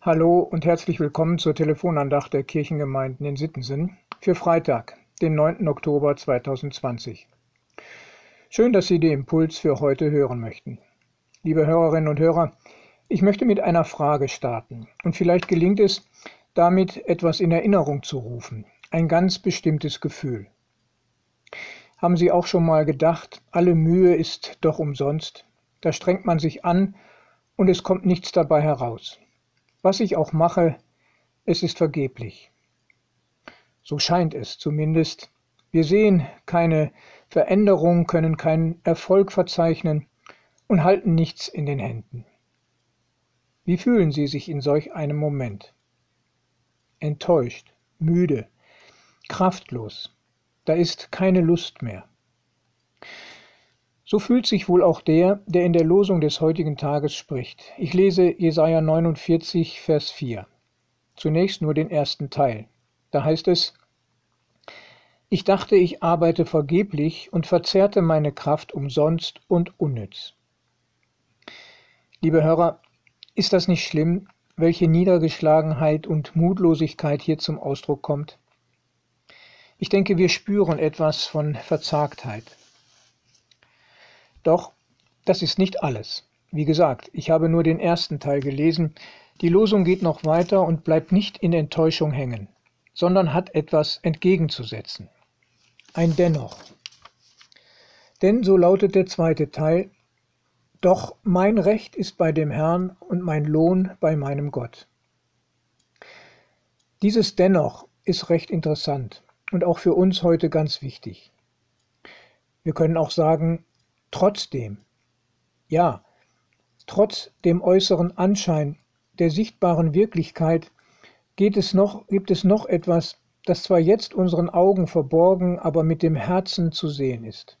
Hallo und herzlich willkommen zur Telefonandacht der Kirchengemeinden in Sittensen für Freitag, den 9. Oktober 2020. Schön, dass Sie den Impuls für heute hören möchten. Liebe Hörerinnen und Hörer, ich möchte mit einer Frage starten und vielleicht gelingt es, damit etwas in Erinnerung zu rufen, ein ganz bestimmtes Gefühl. Haben Sie auch schon mal gedacht, alle Mühe ist doch umsonst? Da strengt man sich an und es kommt nichts dabei heraus. Was ich auch mache, es ist vergeblich. So scheint es zumindest. Wir sehen keine Veränderung, können keinen Erfolg verzeichnen und halten nichts in den Händen. Wie fühlen Sie sich in solch einem Moment? Enttäuscht, müde, kraftlos. Da ist keine Lust mehr. So fühlt sich wohl auch der, der in der Losung des heutigen Tages spricht. Ich lese Jesaja 49, Vers 4. Zunächst nur den ersten Teil. Da heißt es: Ich dachte, ich arbeite vergeblich und verzehrte meine Kraft umsonst und unnütz. Liebe Hörer, ist das nicht schlimm, welche Niedergeschlagenheit und Mutlosigkeit hier zum Ausdruck kommt? Ich denke, wir spüren etwas von Verzagtheit. Doch das ist nicht alles. Wie gesagt, ich habe nur den ersten Teil gelesen. Die Losung geht noch weiter und bleibt nicht in Enttäuschung hängen, sondern hat etwas entgegenzusetzen. Ein Dennoch. Denn so lautet der zweite Teil, doch mein Recht ist bei dem Herrn und mein Lohn bei meinem Gott. Dieses Dennoch ist recht interessant und auch für uns heute ganz wichtig. Wir können auch sagen, Trotzdem, ja, trotz dem äußeren Anschein der sichtbaren Wirklichkeit geht es noch, gibt es noch etwas, das zwar jetzt unseren Augen verborgen, aber mit dem Herzen zu sehen ist.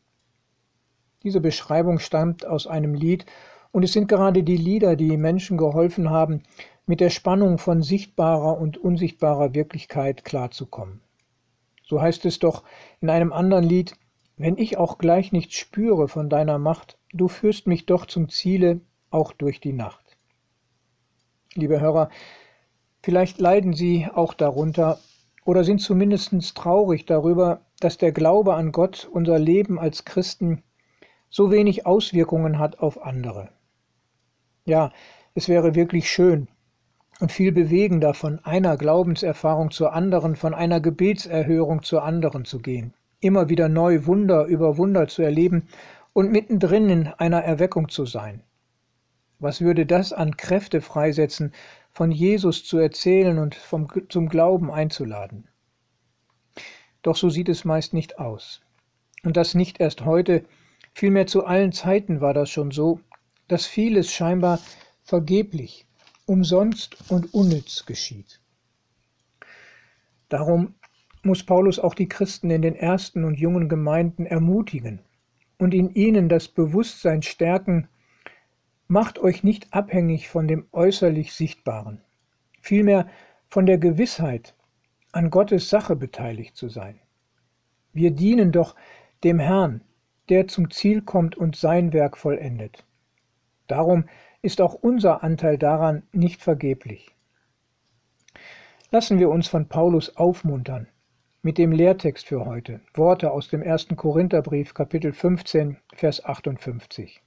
Diese Beschreibung stammt aus einem Lied, und es sind gerade die Lieder, die Menschen geholfen haben, mit der Spannung von sichtbarer und unsichtbarer Wirklichkeit klarzukommen. So heißt es doch in einem anderen Lied, wenn ich auch gleich nichts spüre von deiner Macht, du führst mich doch zum Ziele, auch durch die Nacht. Liebe Hörer, vielleicht leiden Sie auch darunter oder sind zumindest traurig darüber, dass der Glaube an Gott, unser Leben als Christen, so wenig Auswirkungen hat auf andere. Ja, es wäre wirklich schön und viel bewegender, von einer Glaubenserfahrung zur anderen, von einer Gebetserhörung zur anderen zu gehen immer wieder neu Wunder über Wunder zu erleben und mittendrin in einer Erweckung zu sein. Was würde das an Kräfte freisetzen, von Jesus zu erzählen und vom, zum Glauben einzuladen? Doch so sieht es meist nicht aus. Und das nicht erst heute, vielmehr zu allen Zeiten war das schon so, dass vieles scheinbar vergeblich, umsonst und unnütz geschieht. Darum muss Paulus auch die Christen in den ersten und jungen Gemeinden ermutigen und in ihnen das Bewusstsein stärken, macht euch nicht abhängig von dem äußerlich Sichtbaren, vielmehr von der Gewissheit, an Gottes Sache beteiligt zu sein. Wir dienen doch dem Herrn, der zum Ziel kommt und sein Werk vollendet. Darum ist auch unser Anteil daran nicht vergeblich. Lassen wir uns von Paulus aufmuntern, mit dem Lehrtext für heute. Worte aus dem ersten Korintherbrief, Kapitel 15, Vers 58.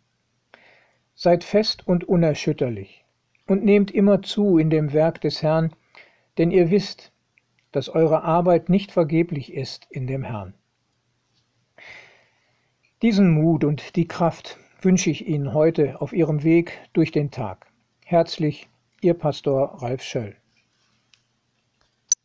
Seid fest und unerschütterlich und nehmt immer zu in dem Werk des Herrn, denn ihr wisst, dass eure Arbeit nicht vergeblich ist in dem Herrn. Diesen Mut und die Kraft wünsche ich Ihnen heute auf Ihrem Weg durch den Tag. Herzlich, Ihr Pastor Ralf Schöll.